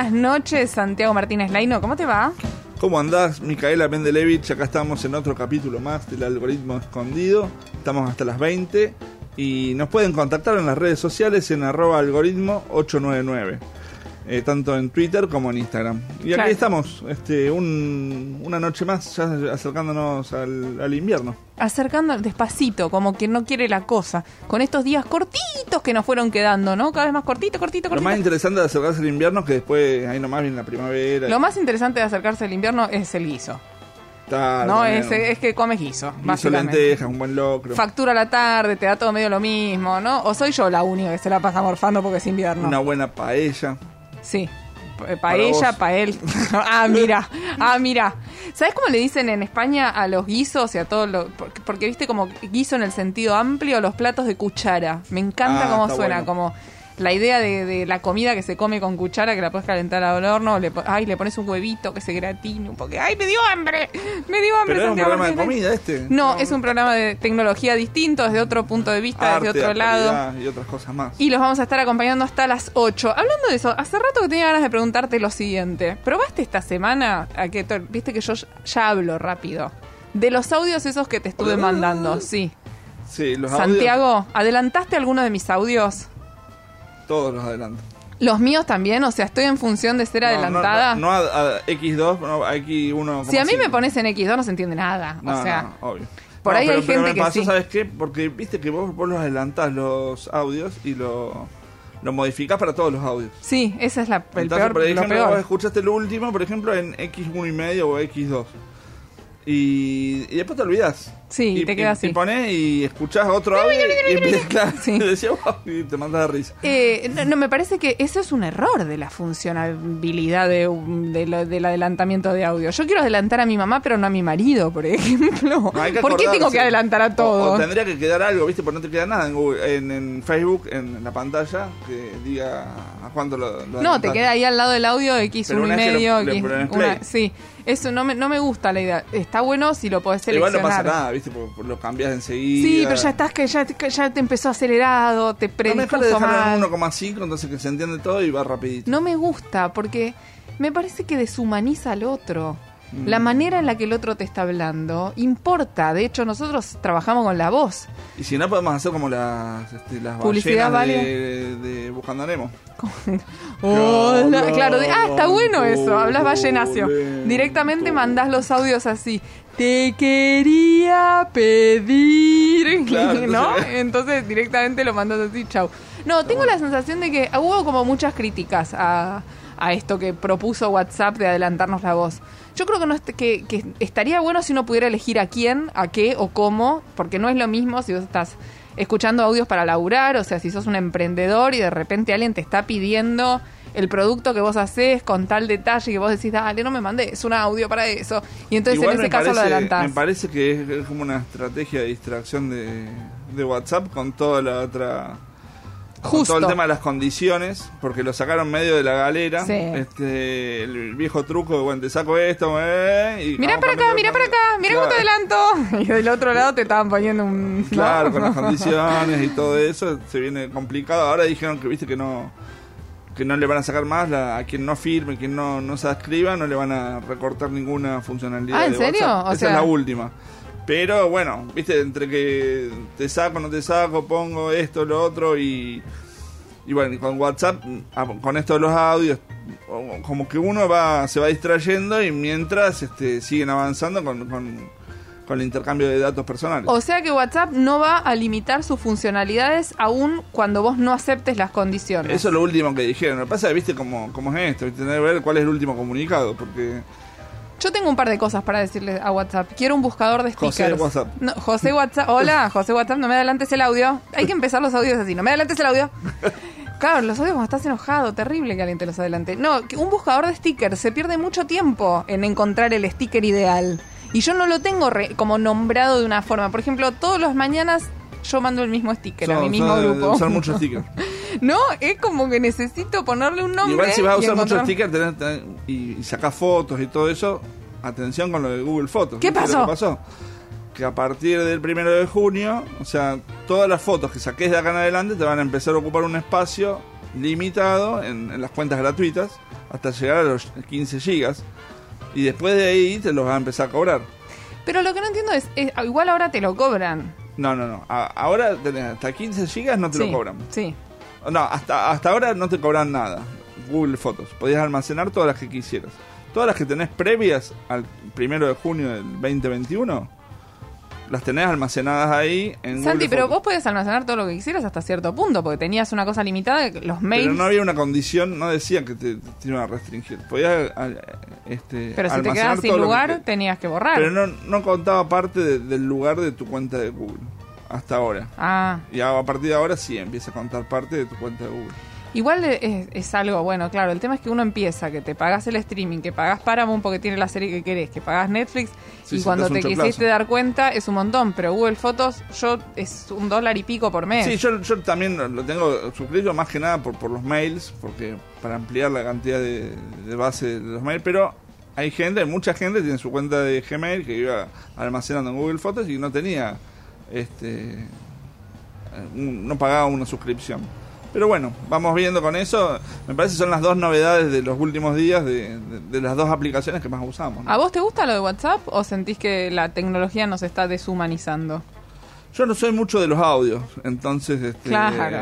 Buenas noches, Santiago Martínez Laino. ¿Cómo te va? ¿Cómo andás, Micaela Mendelevich? Acá estamos en otro capítulo más del algoritmo escondido. Estamos hasta las 20 y nos pueden contactar en las redes sociales en arroba algoritmo 899. Eh, tanto en Twitter como en Instagram. Y aquí estamos, este, un- una noche más, ya acercándonos al, al invierno. Acercando despacito, como que no quiere la cosa. Con estos días cortitos que nos fueron quedando, ¿no? Cada vez más cortito, cortito, Lo más cortito. interesante de acercarse al invierno es que después ahí nomás viene la primavera. Lo más interesante de acercarse al invierno es el guiso. Está, No, es, es que comes guiso, Guiso, lentejas, un buen locro. Factura a la tarde, te da todo medio lo mismo, ¿no? O soy yo la única que se la pasa morfando porque es invierno. Una buena paella. Sí. Pa- Para Paella, vos. pael. ah, mira. Ah, mira. ¿Sabes cómo le dicen en España a los guisos y a todo lo. Porque, porque, viste como guiso en el sentido amplio, los platos de cuchara. Me encanta Ah, cómo suena, bueno. como la idea de, de la comida que se come con cuchara, que la puedes calentar al horno. Le, ay, le pones un huevito que se gratine un poco. ¡Ay, me dio hambre! Me dio hambre, Pero es un programa de comida este. No, es un programa de tecnología distinto, desde otro punto de vista, Arte, desde otro lado. Y otras cosas más. Y los vamos a estar acompañando hasta las 8. Hablando de eso, hace rato que tenía ganas de preguntarte lo siguiente. ¿Probaste esta semana a que te- viste que yo ya hablo rápido? De los audios esos que te estuve mandando, sí. Sí, los audios, Santiago, ¿adelantaste alguno de mis audios? Todos los adelanto. Los míos también, o sea, estoy en función de ser No, adelantada. No, no, no a, a X2, no, a X1. si a mí me pones en X2 no se entiende nada. No, o sea, obvio. por ahí pero- hay pero gente me que pasó, sí. ¿sabes qué? Porque viste que vos, vos los adelantás los audios y lo, lo modificás para todos los audios. Sí, esa es la, el Entonces, peor, por lo ejemplo, peor. vos escuchaste lo último, por ejemplo, en X1 y medio o X2. Y, y después te olvidás. Sí, y, te queda así. Y ponés y escuchás otro audio y empiezas, claro, Sí. y te mandas de risa. Eh, no, no, me parece que eso es un error de la funcionalidad de, de lo- del adelantamiento de audio. Yo quiero adelantar a mi mamá, pero no a mi marido, por ejemplo. No, hay que ¿Por qué tengo que adelantar a O- O, todos? tendría que quedar algo, ¿viste? Porque no te queda nada en, Google- en, en Facebook, en la pantalla, que diga a cuánto lo, lo No, te queda ahí al lado del audio X1 Pero y lo- medio. X- una- sí, eso no me, no me gusta la idea. Está bueno si lo podés Igual seleccionar. no pasa nada, ¿viste? Porque lo cambias enseguida. Sí, pero ya estás que ya, te- ya te empezó acelerado, te No, mejor de predispuso dejarlo mal. en 1,5, entonces que se entiende todo y va rapidito. No me gusta porque me parece que deshumaniza al otro. Mm. La manera en la que el otro te está hablando importa. De hecho, nosotros trabajamos con la voz. Y si no, podemos hacer como las, este, las Publicidad ballenas de, de Buscando Nemo. Claro, de- ah, está bueno eso. Hablas ballenacio. Directamente mandás los audios así. Te quería pedir. Claro, ¿No? entonces- directamente lo mandas así, chau. No, tengo la sensación de que hubo como muchas críticas a, a esto que propuso WhatsApp de adelantarnos la voz. Yo creo que, no est- que, que estaría bueno si uno pudiera elegir a quién, a qué o cómo, porque no es lo mismo si vos estás escuchando audios para laburar, o sea, si sos un emprendedor y de repente alguien te está pidiendo el producto que vos haces con tal detalle que vos decís, dale, no me mandes un audio para eso. Y entonces Igual en ese caso lo adelantás. Me parece que es, es como una estrategia de distracción de, de WhatsApp con toda la otra... Con Justo. todo el tema de las condiciones, porque lo sacaron medio de la galera. Sí. Este, el viejo truco de, bueno, te saco esto, eh, y vamos para acá, mira para acá, Claro. cómo te adelanto. Y del otro lado te estaban poniendo un... ¿no? Claro, con las condiciones y todo eso se viene complicado. Ahora dijeron que viste que no que no le van a sacar más la- a quien no firme, quien no, no se adscriba, no le van a recortar ninguna funcionalidad. Ah, ¿en de serio? WhatsApp. O Esa sea- es la última. Pero bueno, viste, entre que te saco, no te saco, pongo esto, lo otro y. Y bueno, con WhatsApp, ah, con esto de los audios, como que uno va se va distrayendo y mientras este, siguen avanzando con, con, con el intercambio de datos personales. O sea que WhatsApp no va a limitar sus funcionalidades aún cuando vos no aceptes las condiciones. Eso es lo último que dijeron. Lo que pasa es, viste, cómo, cómo es esto. Tener que ver cuál es el último comunicado. Porque Yo tengo un par de cosas para decirle a WhatsApp. Quiero un buscador de José stickers. WhatsApp. No, José WhatsApp. Hola, José WhatsApp, no me adelantes el audio. Hay que empezar los audios así. No me adelantes el audio. Claro, los odio cuando estás enojado, terrible que alguien te los adelante. No, un buscador de stickers se pierde mucho tiempo en encontrar el sticker ideal. Y yo no lo tengo re- como nombrado de una forma. Por ejemplo, todas las mañanas yo mando el mismo sticker a mi mismo grupo. usar muchos stickers. no, es como que necesito ponerle un nombre. Igual si vas a usar muchos encontrar- stickers tenés- tenés- y, y sacás fotos y todo eso, atención con lo de Google Fotos. ¿Qué ¿Viste pasó? que pasó? Que a partir del primero de junio, o sea, todas las fotos que saques de acá en adelante te van a empezar a ocupar un espacio limitado en, en las cuentas gratuitas hasta llegar a los 15 gigas. Y después de ahí te los van a empezar a cobrar. Pero lo que no entiendo es, es- igual ahora te lo cobran. No, no, no. A- ahora tenés hasta 15 gigas no te sí, lo cobran. Sí. No, hasta, hasta ahora no te cobran nada. Google Fotos. Podías almacenar todas las que quisieras. Todas las que tenés previas al primero de junio del 2021, las tenés almacenadas ahí en Santi, Google pero Fotos. vos podías almacenar todo lo que quisieras hasta cierto punto, porque tenías una cosa limitada, los mails. Pero no había una condición, no decían que te, te iban a restringir. Podías al- este, Pero si te quedabas sin que lugar, te- tenías que borrar. Pero no, no contaba parte de- del lugar de tu cuenta de Google. Hasta ahora. Ah, Y a partir de ahora sí empieza a contar parte de tu cuenta de Google. Igual es, es algo, bueno, claro, el tema es que uno empieza, que te pagas el streaming, que pagas Paramount porque tiene la serie que querés, que pagas Netflix, Sí, y sí, cuando te quisiste dar cuenta es un montón, pero Google Fotos yo es un dólar y pico por mes. Sí, yo, yo también lo- lo tengo suscrito más que nada por, por los mails, porque para ampliar la cantidad de, de base de los mails, pero hay gente, mucha gente tiene su cuenta de Gmail que iba almacenando en Google Fotos y no tenía, este, un- no pagaba una suscripción. Pero bueno, vamos viendo con eso. Me parece que son las dos novedades de los últimos días de, de- de las dos aplicaciones que más usamos. ¿no? ¿A vos te gusta lo de WhatsApp o sentís que la tecnología nos está deshumanizando? Yo no soy mucho de los audios, entonces este, Claro.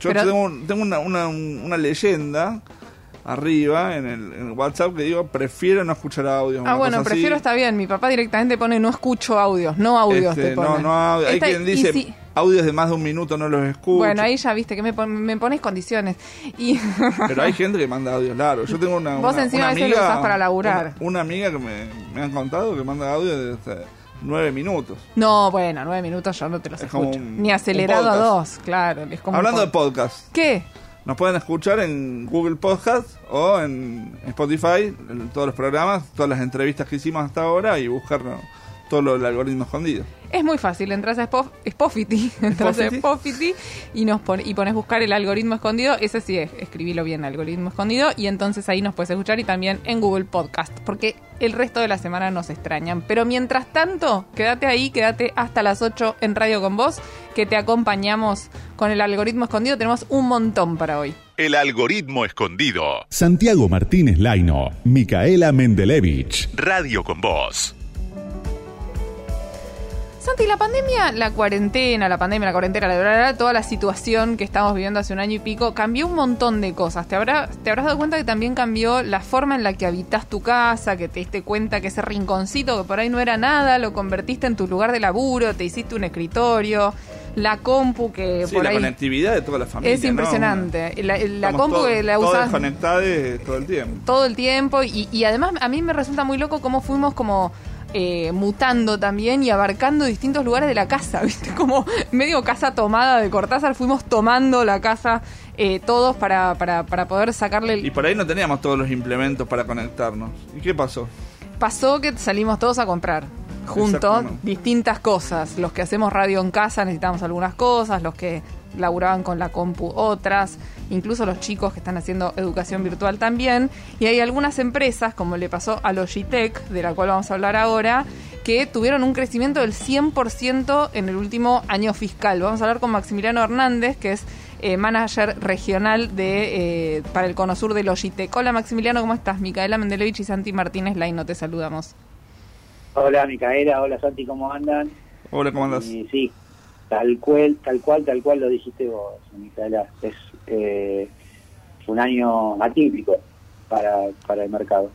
yo Pero- tengo, tengo una, una, una leyenda arriba en el, en el WhatsApp que digo, prefiero no escuchar audios. Ah, bueno, prefiero así. está bien. Mi papá directamente pone no escucho audios, no audios Este, te pone. no, no audio. Hay quien dice si- audios de más de un minuto no los escucho. Bueno, ahí ya viste que me, pon- me pones condiciones. Y Pero hay gente que manda audios largos. Yo tengo una. Vos una- encima una a veces lo amiga, usás para laburar. Una, una amiga que me, me han contado que manda audios de hasta nueve minutos. no, bueno, nueve minutos yo no te los Es escucho. un- Ni acelerado a dos, claro. Es como un Hablando de pod- podcast. ¿Qué? Nos pueden escuchar en Google Podcast o en Spotify, en todos los programas, todas las entrevistas que hicimos hasta ahora y buscar ¿no? Todo lo del algoritmo escondido. Es muy fácil, entras a Spof- Spotify, entras a y nos pon- y pones buscar el algoritmo escondido, ese sí es, escribilo bien, algoritmo escondido, y entonces ahí nos puedes escuchar y también en Google Podcast, porque el resto de la semana nos extrañan. Pero mientras tanto, quédate ahí, quédate hasta las 8 en Radio con vos, que te acompañamos con el algoritmo escondido, tenemos un montón para hoy. El algoritmo escondido. Santiago Martínez Laino, Micaela Mendelevich. Radio con vos. Santi, la pandemia, la cuarentena, la pandemia, la cuarentena, la, la, la, toda la situación que estamos viviendo hace un año y pico, cambió un montón de cosas. Te, habrá, te habrás dado cuenta que también cambió la forma en la que habitas tu casa, que te diste cuenta que ese rinconcito que por ahí no era nada, lo convertiste en tu lugar de laburo, te hiciste un escritorio, la compu que Sí, por la ahí... conectividad de toda la familia. Es ¿no? impresionante. La, compu que la usas todo el tiempo. todo el tiempo y, y además a mí me resulta muy loco cómo fuimos como eh, mutando también y abarcando distintos lugares de la casa, ¿viste? Como medio casa tomada de Cortázar, fuimos tomando la casa eh, todos para, para, para poder sacarle... el- Y por ahí no teníamos todos los implementos para conectarnos. ¿Y qué pasó? Pasó que salimos todos a comprar juntos distintas cosas. Los que hacemos radio en casa necesitamos algunas cosas, los que laburaban con la compu otras, incluso los chicos que están haciendo educación virtual también. Y hay algunas empresas, como le pasó a Logitech, de la cual vamos a hablar ahora, que tuvieron un crecimiento del 100% en el último año fiscal. Vamos a hablar con Maximiliano Hernández, que es eh, manager regional de eh, para el Cono Sur de Logitech. Hola Maximiliano, ¿cómo estás? Micaela Mendelevich y Santi Martínez Laino, te saludamos. Hola Micaela, hola Santi, ¿cómo andan? Hola, ¿cómo andás? Y sí, tal cual, tal cual, tal cual lo dijiste vos, Micaela. Es eh, un año atípico para, para el mercado.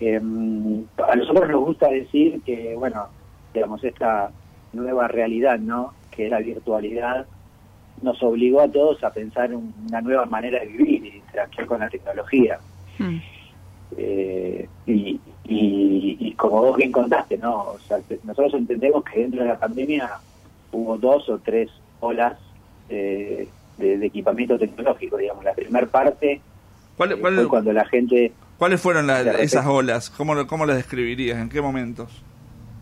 Eh, a nosotros nos gusta decir que, bueno, digamos, esta nueva realidad, ¿no? Que es la virtualidad, nos obligó a todos a pensar un- una nueva manera de vivir y interactuar con la tecnología. Mm. Eh, y, y, y como vos bien contaste, ¿no? O sea, nosotros entendemos que dentro de la pandemia hubo dos o tres olas eh, de, de equipamiento tecnológico, digamos. La primera parte ¿Cuál- eh, cuál- fue cuando la gente... ¿Cuáles fueron la- esas olas? ¿Cómo, ¿Cómo las describirías? ¿En qué momentos?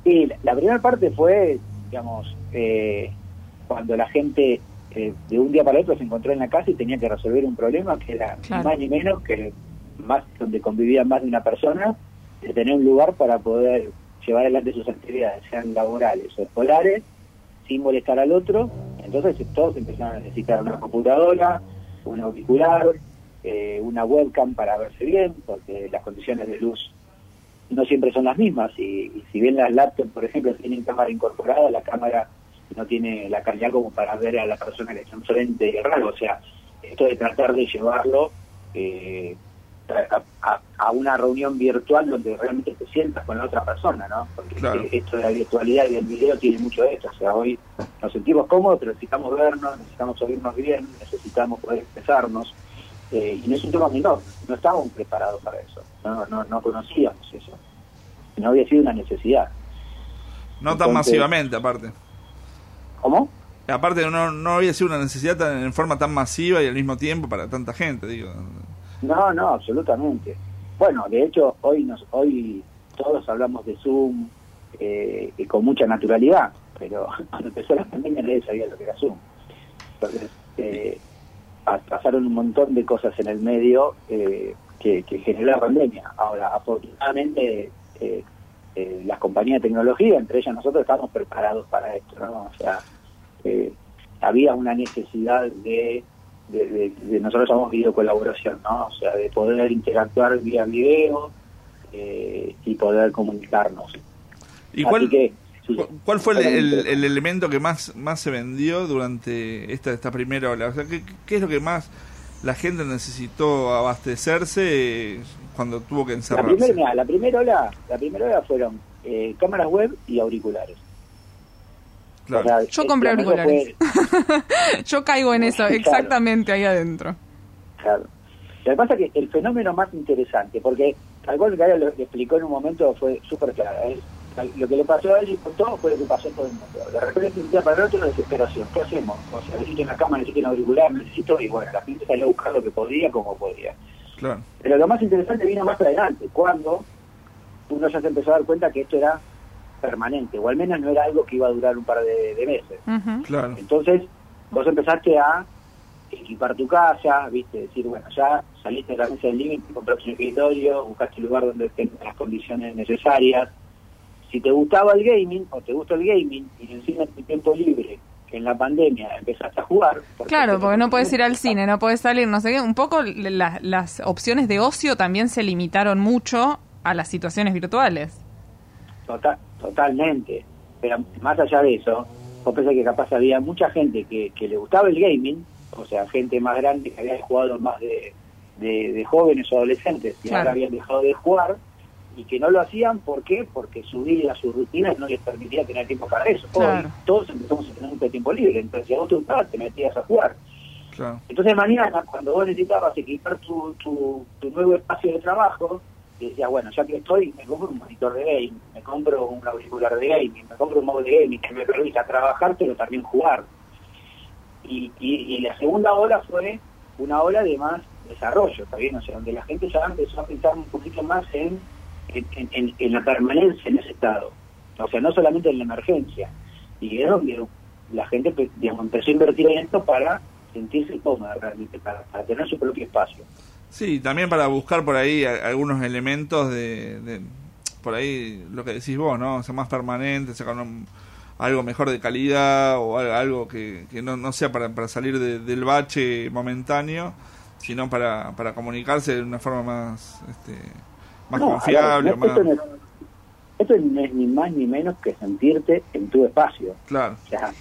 Sí, la, la primera parte fue, digamos, eh, cuando la gente eh, de un día para otro se encontró en la casa y tenía que resolver un problema que era Claro. ni más ni menos que más donde convivía más de una persona, de tener un lugar para poder llevar adelante sus actividades, sean laborales o escolares, sin molestar al otro. Entonces todos empezaron a necesitar una computadora, un auricular, eh, una webcam para verse bien, porque las condiciones de luz no siempre son las mismas. Y, y si bien las laptops, por ejemplo, tienen cámara incorporada, la cámara no tiene la calidad como para ver a la persona que está enfrente y raro. O sea, esto de tratar de llevarlo eh, a- una reunión virtual donde realmente te sientas con la otra persona, ¿no? Porque Claro. esto de la virtualidad y del video tiene mucho de esto. O sea, hoy nos sentimos cómodos, pero necesitamos vernos, necesitamos oírnos bien, necesitamos poder expresarnos. Eh, y no es un tema menor, no estábamos preparados para eso, no, no, no conocíamos eso. No había sido una necesidad. No tan masivamente, aparte. ¿Cómo? Aparte, no, no había sido una necesidad tan- en forma tan masiva y al mismo tiempo para tanta gente, digo. No, no, absolutamente. Bueno, de hecho, hoy nos, hoy todos hablamos de Zoom eh, con mucha naturalidad, pero cuando empezó la pandemia nadie sabía lo que era Zoom. Entonces, eh, pa- pasaron un montón de cosas en el medio eh, que, que generó la pandemia. Ahora, afortunadamente, eh, las compañías de tecnología, entre ellas nosotros, estamos preparados para esto, ¿no? O sea, había una necesidad de, de, de- de- nosotros llamamos videocolaboración, ¿no? O sea, de poder interactuar vía video eh, y poder comunicarnos. ¿Y Así cuál, que, sí. cu- cuál fue el, el- elemento que más, más se vendió durante esta, esta primera ola? O sea, ¿qué, ¿qué es lo que más la gente necesitó abastecerse eh, cuando tuvo que La encerrarse? primera, mirá, la primera ola, la primera ola fueron eh, cámaras web y auriculares. Claro. O sea, Yo eh, compré la auriculares. Yo caigo en eso, Claro. exactamente ahí adentro. Claro. Lo que pasa es que el fenómeno más interesante, porque tal cual que Gaia lo explicó en un momento fue súper claro. es- Lo que le pasó a él y con todo fue lo que pasó a todo el mundo. De repente, un día para el otro, desesperación. ¿Qué hacemos? O sea, necesito una cámara, necesito un auricular, necesito... Y bueno, la gente salió a buscar lo que podía, como podía. claro. Pero lo más interesante vino más adelante, cuando uno ya se empezó a dar cuenta que esto era permanente, o al menos no era algo que iba a durar un par de, de meses. Claro. Entonces, vos empezaste a equipar tu casa, viste, decir, bueno, ya saliste de la mesa del límite, compraste un escritorio, buscaste un lugar donde tengas las condiciones necesarias. Si te gustaba el gaming, o te gusta el gaming, y encima en tu tiempo libre, que en la pandemia empezaste a jugar. Claro, porque no puedes ir al cine, no puedes salir, no sé qué. Un poco la- las opciones de ocio también se limitaron mucho a las situaciones virtuales. Total, totalmente. Pero más allá de eso, vos pensás que capaz había mucha gente que, que le gustaba el gaming, o sea, gente más grande que había jugado más de, de, de jóvenes o adolescentes, que Claro. ahora habían dejado de jugar y que no lo hacían, ¿por qué? Porque su vida, sus rutinas no les permitía tener tiempo para eso. Claro. Hoy todos empezamos a tener mucho tiempo libre, entonces si a vos te gustaba, te metías a jugar. Claro. Entonces mañana, cuando vos necesitabas equipar tu, tu, tu nuevo espacio de trabajo, decías, bueno, ya que estoy, me compro un monitor de gaming, me compro un auricular de gaming, me compro un modo de gaming que me permita trabajar, pero también jugar. Y, y, y la segunda ola fue una ola de más desarrollo, ¿está bien? O sea, donde la gente ya empezó a pensar un poquito más en, en, la permanencia en ese estado. O sea, no solamente en la emergencia. Y es donde la gente digamos, empezó a invertir en esto para sentirse cómoda realmente, para, para tener su propio espacio. Sí, también para buscar por ahí algunos elementos de, de- por ahí lo que decís vos, ¿no? O sea, más permanente, sacar un- algo mejor de calidad o al- algo que, que no, no sea para, para salir de- del bache momentáneo, sino para, para comunicarse de una forma más este, más No, confiable, ver, no, más... esto, no es, esto no es ni más ni menos que sentirte en tu espacio. Claro, O sea,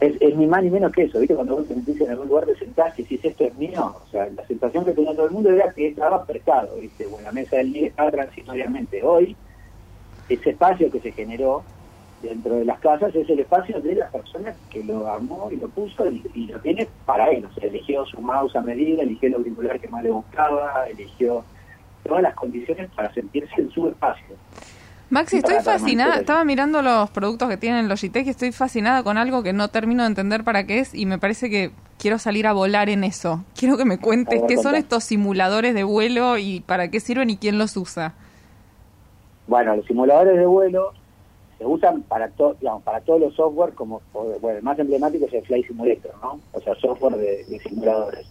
es, es ni más ni menos que eso, ¿viste? Cuando vos te sentís en algún lugar de sentás y decís esto es mío, o sea, la sensación que tenía todo el mundo era que estaba prestado, ¿viste? O en la mesa del día estaba transitoriamente. Hoy, ese espacio que se generó dentro de las casas es el espacio de la persona que lo armó y lo puso y, y lo tiene para él. O sea, eligió su mouse a medida, eligió el auricular que más le gustaba, eligió todas las condiciones para sentirse en su espacio. Maxi, estoy fascinada. Estaba mirando los productos que tienen Logitech y estoy fascinada con algo que no termino de entender para qué es y me parece que quiero salir a volar en eso. Quiero que me cuentes ver, qué son estos simuladores de vuelo y para qué sirven y quién los usa. Bueno, los simuladores de vuelo se usan para todo, digamos, para todos los software, como bueno, el más emblemático es el Flight Simulator, ¿no? O sea, software de, de simuladores.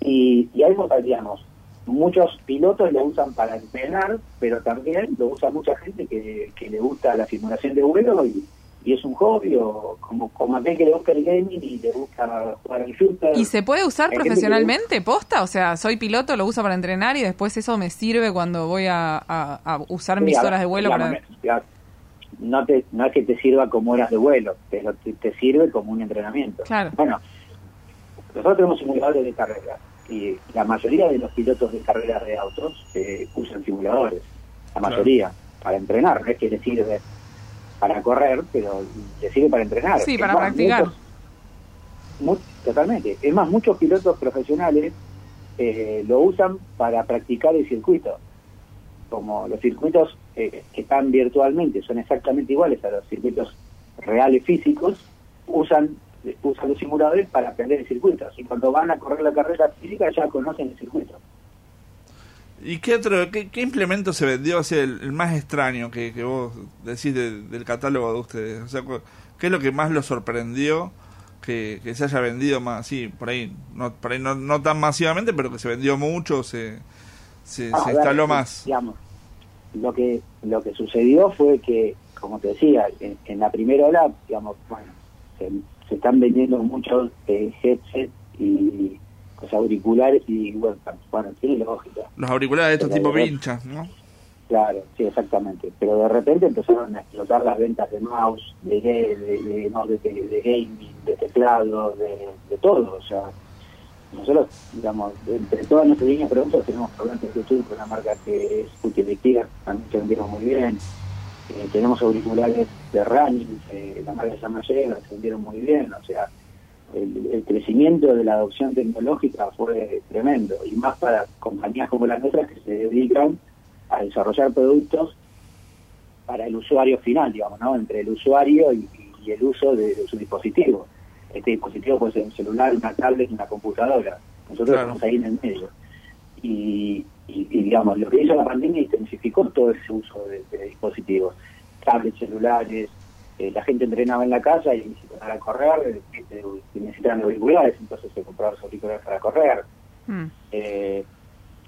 Y, y hay, digamos, muchos pilotos lo usan para entrenar, pero también lo usa mucha gente que, que le gusta la simulación de vuelo y, y es un hobby, o como, como aquel que le gusta el gaming y le gusta jugar al shooter. ¿Y se puede usar Hay profesionalmente, posta? O sea, soy piloto, lo uso para entrenar y después eso me sirve cuando voy a, a- a usar Sí, mis a ver, horas de vuelo digamos, para... ya, no te no es que te sirva como horas de vuelo pero te, te sirve como un entrenamiento Claro. bueno nosotros tenemos simuladores de carrera y la mayoría de los pilotos de carreras de autos eh, usan simuladores la Claro. mayoría para entrenar no es que le sirve para correr pero le sirve para entrenar Sí, Es para más, practicar. muchos- mu- totalmente es más muchos pilotos profesionales eh, lo usan para practicar el circuito como los circuitos eh, que están virtualmente son exactamente iguales a los circuitos reales físicos, usan, usan los simuladores para aprender el circuito. Y cuando van a correr la carrera física ya conocen el circuito. ¿Y qué otro, qué, qué implemento se vendió así el, el más extraño que, que vos decís de- del catálogo de ustedes? O sea, ¿qué es lo que más los sorprendió que, que se haya vendido más así, por ahí, no, por ahí no, no tan masivamente, pero que se vendió mucho, se, se, Ah, se a ver, instaló más? Digamos, lo que lo que sucedió fue que, como te decía, en, en la primera ola, digamos, bueno, se, se están vendiendo muchos eh, headsets y pues, auriculares y bueno, bueno, tiene lógica. Los auriculares de estos Pero tipo vinchas, ¿no? Claro, sí, exactamente. Pero de repente empezaron a explotar las ventas de mouse, de, de, no, de- de- gaming, de teclado, de, de todo. O sea, nosotros, digamos, entre todas nuestras líneas de productos tenemos programas de YouTube con una marca que es Utilicía, también que vendieron muy bien. Eh, tenemos auriculares de running, eh, la marca Llega, se vendieron muy bien. O sea, el, el crecimiento de la adopción tecnológica fue tremendo. Y más para compañías como las nuestras que se dedican a desarrollar productos para el usuario final, digamos, ¿no? Entre el usuario y, y el uso de, de su dispositivo. Este dispositivo puede ser un celular, una tablet, una computadora. Nosotros Claro. estamos ahí en el medio. Y, y- y, digamos, lo que hizo la pandemia intensificó todo ese uso de, de dispositivos. Tablets, celulares, eh, la gente entrenaba en la casa y para correr eh, necesitaban auriculares, entonces se compraban los auriculares para correr. Mm. Eh,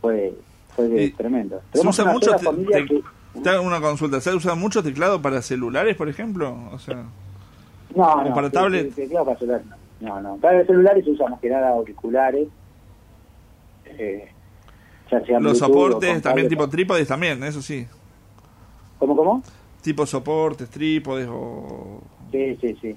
fue fue Y tremendo. ¿Se Tenemos usa una mucho familia que- una consulta, ¿se usa mucho teclado para celulares, por ejemplo? O sea, No, no, para tablet? te- teclado para celular, no. No, no. Para celulares se usan más que nada auriculares. Eh, ya los Bluetooth soportes también tipo trípodes también, eso sí. ¿Cómo, cómo? Tipo soportes, trípodes o... Sí, sí, sí.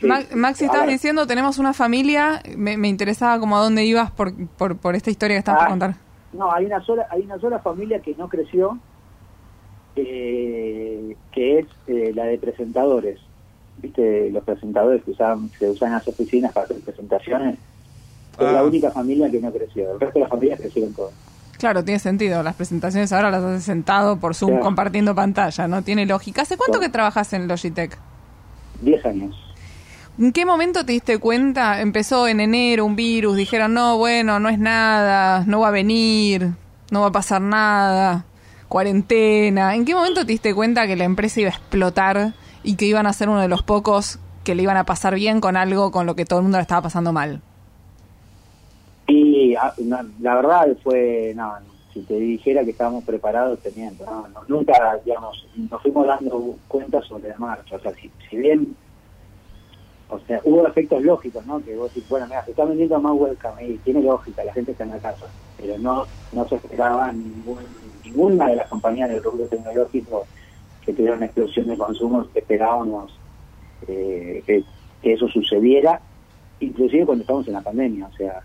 Sí. Ma- Maxi, estabas diciendo, tenemos una familia, me, me interesaba como a dónde ibas por, por, por esta historia que estabas por Ah, contar. No, hay una sola, hay una sola familia que no creció, eh, que es eh, la de presentadores. ¿Viste? Los presentadores que usaban, se usan en las oficinas para hacer presentaciones. Es Ah. la única familia que no creció. El resto de las familias crecieron todas. Claro, tiene sentido. Las presentaciones ahora las haces sentado por Zoom Claro. compartiendo pantalla, ¿no? Tiene lógica. ¿Hace cuánto Claro. que trabajas en Logitech? Diez años. ¿En qué momento te diste cuenta? Empezó en enero un virus, dijeron, no, bueno, no es nada, no va a venir, no va a pasar nada, cuarentena. ¿En qué momento te diste cuenta que la empresa iba a explotar y que iban a ser uno de los pocos que le iban a pasar bien con algo con lo que todo el mundo le estaba pasando mal? La verdad fue, no, si te dijera que estábamos preparados, te miento. No, nunca, digamos, nos fuimos dando cuenta sobre la marcha. O sea, si, si bien, o sea, hubo efectos lógicos, ¿no? Que vos decís, bueno, mira, se está vendiendo más webcam y tiene lógica, la gente está en la casa. Pero no, no se esperaba ningún, ninguna de las compañías del rubro tecnológico que tuvieran una explosión de consumo esperábamos eh, que, que eso sucediera, inclusive cuando estamos en la pandemia. O sea,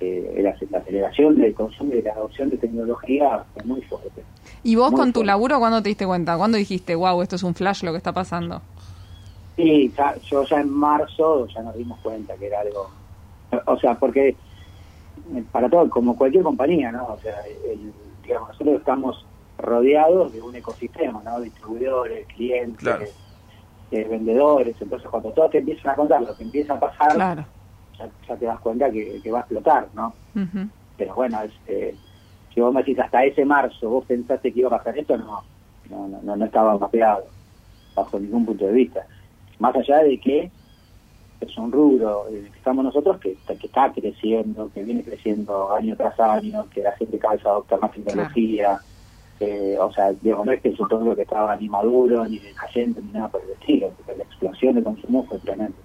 eh, la, la aceleración del consumo y la adopción de tecnología fue muy fuerte. ¿Y vos Muy con tu laburo cuándo te diste cuenta? ¿Cuándo dijiste, wow, esto es un flash lo que está pasando? Sí, ya, yo ya en marzo ya nos dimos cuenta que era algo, o sea, porque eh, para todo, como cualquier compañía, ¿no? O sea, el- digamos, nosotros estamos rodeados de un ecosistema, ¿no? Distribuidores, clientes, Claro. eh, vendedores. Entonces, cuando todos te empiezan a contar lo que empieza a pasar, Claro. Ya, ya te das cuenta que, que va a explotar, ¿no? Pero bueno, este, si vos me decís hasta ese marzo, vos pensaste que iba a pasar esto, no, no, no, no, estaba mapeado, bajo ningún punto de vista. Más allá de que es un rubro en el que estamos nosotros que, está- que está creciendo, que viene creciendo año tras año, que la gente cada vez adopta más tecnología. eh, o sea, digo, no es que es un rubro que estaba ni maduro, ni decayente, ni nada por el estilo, porque la explosión de consumo fue tremenda.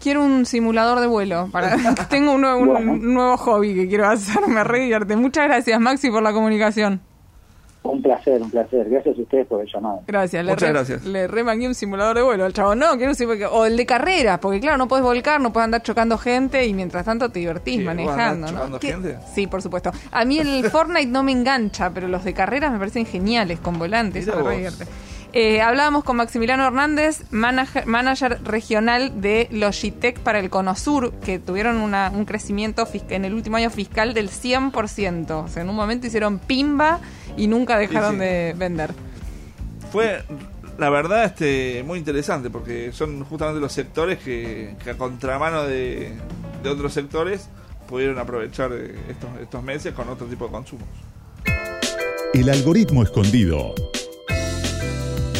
Quiero un simulador de vuelo. Para... Tengo un, nuevo- un Bueno. nuevo hobby que quiero hacer. Me re divierte. Muchas gracias, Maxi, por la comunicación. Un placer, un placer. Gracias a ustedes por el llamado. Gracias. Le Muchas re, gracias. Le remangué un simulador de vuelo al chavo. No, quiero un simulador. O el de carrera, porque claro, no puedes volcar, no puedes andar chocando gente y mientras tanto te divertís Sí, ¿vos manejando, ¿no? chocando ¿Qué? gente? Sí, por supuesto. A mí el Fortnite no me engancha, pero los de carreras me parecen geniales, con volantes. Eh, hablábamos con Maximiliano Hernández, manager, manager regional de Logitech para el Cono Sur, que tuvieron una- un crecimiento en el último año fiscal del 100%. O sea, en un momento hicieron pimba y nunca dejaron sí. de vender. Fue, la verdad, este muy interesante porque son justamente los sectores que, que a contramano de, de otros sectores pudieron aprovechar eh, estos, estos meses con otro tipo de consumos. El algoritmo escondido.